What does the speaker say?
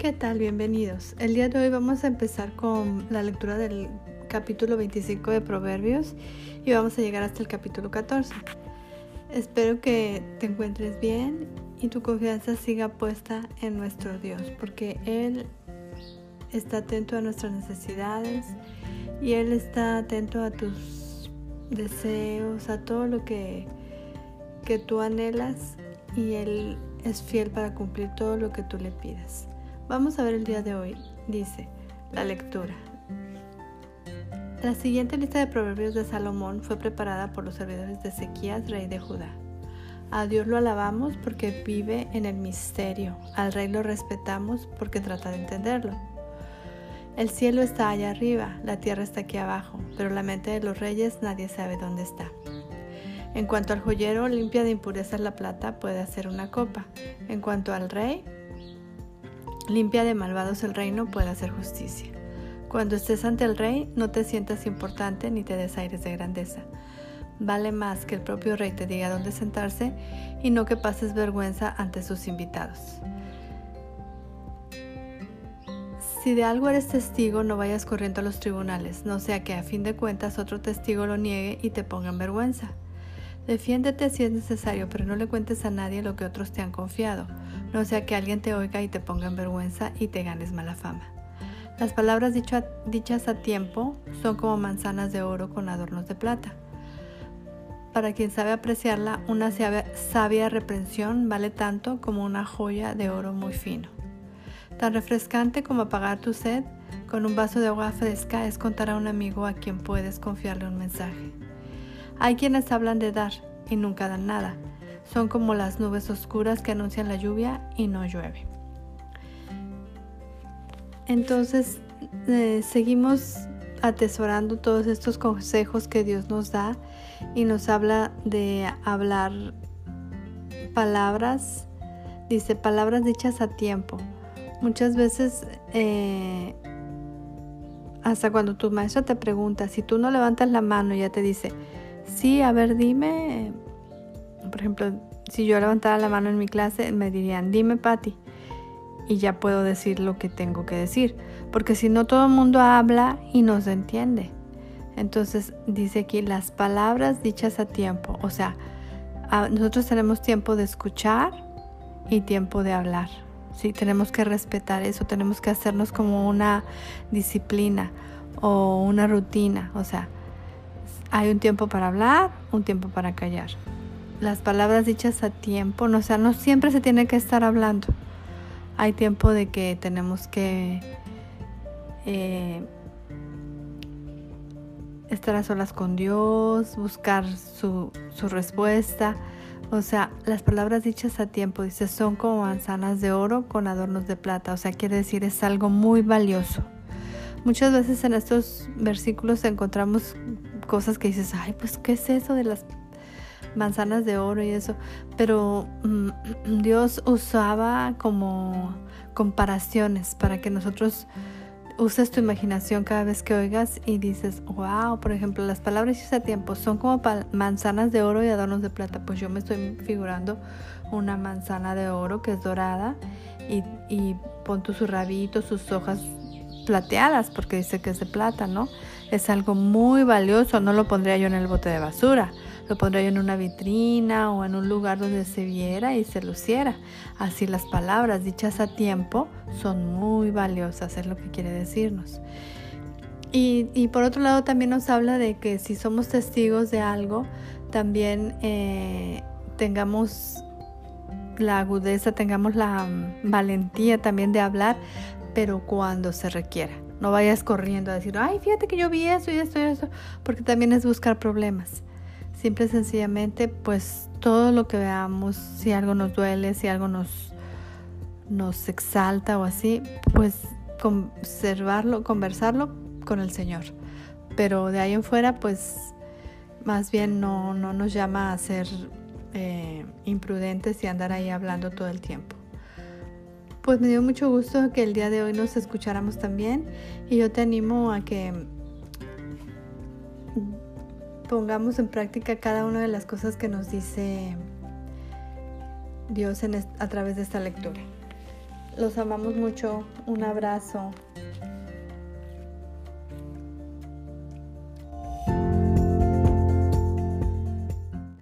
¿Qué tal? Bienvenidos. El día de hoy vamos a empezar con la lectura del capítulo 25 de Proverbios y vamos a llegar hasta el capítulo 14. Espero que te encuentres bien y tu confianza siga puesta en nuestro Dios, porque Él está atento a nuestras necesidades y Él está atento a tus deseos, a todo lo que, que tú anhelas y Él es fiel para cumplir todo lo que tú le pidas. Vamos a ver el día de hoy. Dice la lectura. La siguiente lista de proverbios de Salomón fue preparada por los servidores de Ezequías, rey de Judá. A Dios lo alabamos porque vive en el misterio. Al rey lo respetamos porque trata de entenderlo. El cielo está allá arriba, la tierra está aquí abajo, pero la mente de los reyes nadie sabe dónde está. En cuanto al joyero limpia de impurezas la plata, puede hacer una copa. En cuanto al rey, Limpia de malvados el reino puede hacer justicia. Cuando estés ante el rey, no te sientas importante ni te des aires de grandeza. Vale más que el propio rey te diga dónde sentarse y no que pases vergüenza ante sus invitados. Si de algo eres testigo, no vayas corriendo a los tribunales, no sea que a fin de cuentas otro testigo lo niegue y te ponga en vergüenza. Defiéndete si es necesario, pero no le cuentes a nadie lo que otros te han confiado, no sea que alguien te oiga y te ponga en vergüenza y te ganes mala fama. Las palabras dichas a tiempo son como manzanas de oro con adornos de plata. Para quien sabe apreciarla, una sabia reprensión vale tanto como una joya de oro muy fino. Tan refrescante como apagar tu sed con un vaso de agua fresca es contar a un amigo a quien puedes confiarle un mensaje. Hay quienes hablan de dar y nunca dan nada. Son como las nubes oscuras que anuncian la lluvia y no llueve. Entonces, eh, seguimos atesorando todos estos consejos que Dios nos da y nos habla de hablar palabras, dice palabras dichas a tiempo. Muchas veces, eh, hasta cuando tu maestro te pregunta, si tú no levantas la mano, ya te dice, Sí, a ver, dime. Por ejemplo, si yo levantara la mano en mi clase, me dirían, dime, Patti. Y ya puedo decir lo que tengo que decir. Porque si no, todo el mundo habla y no se entiende. Entonces, dice aquí las palabras dichas a tiempo. O sea, nosotros tenemos tiempo de escuchar y tiempo de hablar. Sí, tenemos que respetar eso, tenemos que hacernos como una disciplina o una rutina. O sea, hay un tiempo para hablar, un tiempo para callar. Las palabras dichas a tiempo, no, o sea, no siempre se tiene que estar hablando. Hay tiempo de que tenemos que eh, estar a solas con Dios, buscar su, su respuesta. O sea, las palabras dichas a tiempo, dice, son como manzanas de oro con adornos de plata. O sea, quiere decir, es algo muy valioso. Muchas veces en estos versículos encontramos cosas que dices, ay, pues, ¿qué es eso de las manzanas de oro y eso? Pero mm, Dios usaba como comparaciones para que nosotros uses tu imaginación cada vez que oigas y dices, wow, por ejemplo, las palabras de ese tiempo son como manzanas de oro y adornos de plata. Pues yo me estoy figurando una manzana de oro que es dorada y, y pon tu su rabito, sus hojas plateadas, porque dice que es de plata, ¿no? Es algo muy valioso, no lo pondría yo en el bote de basura, lo pondría yo en una vitrina o en un lugar donde se viera y se luciera. Así las palabras dichas a tiempo son muy valiosas, es lo que quiere decirnos. Y, por otro lado también nos habla de que si somos testigos de algo, también eh, tengamos la agudeza, tengamos la mm, valentía también de hablar, pero cuando se requiera. No vayas corriendo a decir, ay, fíjate que yo vi eso y esto y eso, porque también es buscar problemas. Simple y sencillamente, pues todo lo que veamos, si algo nos duele, si algo nos, nos exalta o así, pues conservarlo, conversarlo con el Señor. Pero de ahí en fuera, pues más bien no, no nos llama a ser eh, imprudentes y andar ahí hablando todo el tiempo. Pues me dio mucho gusto que el día de hoy nos escucháramos también y yo te animo a que pongamos en práctica cada una de las cosas que nos dice Dios a través de esta lectura. Los amamos mucho. Un abrazo.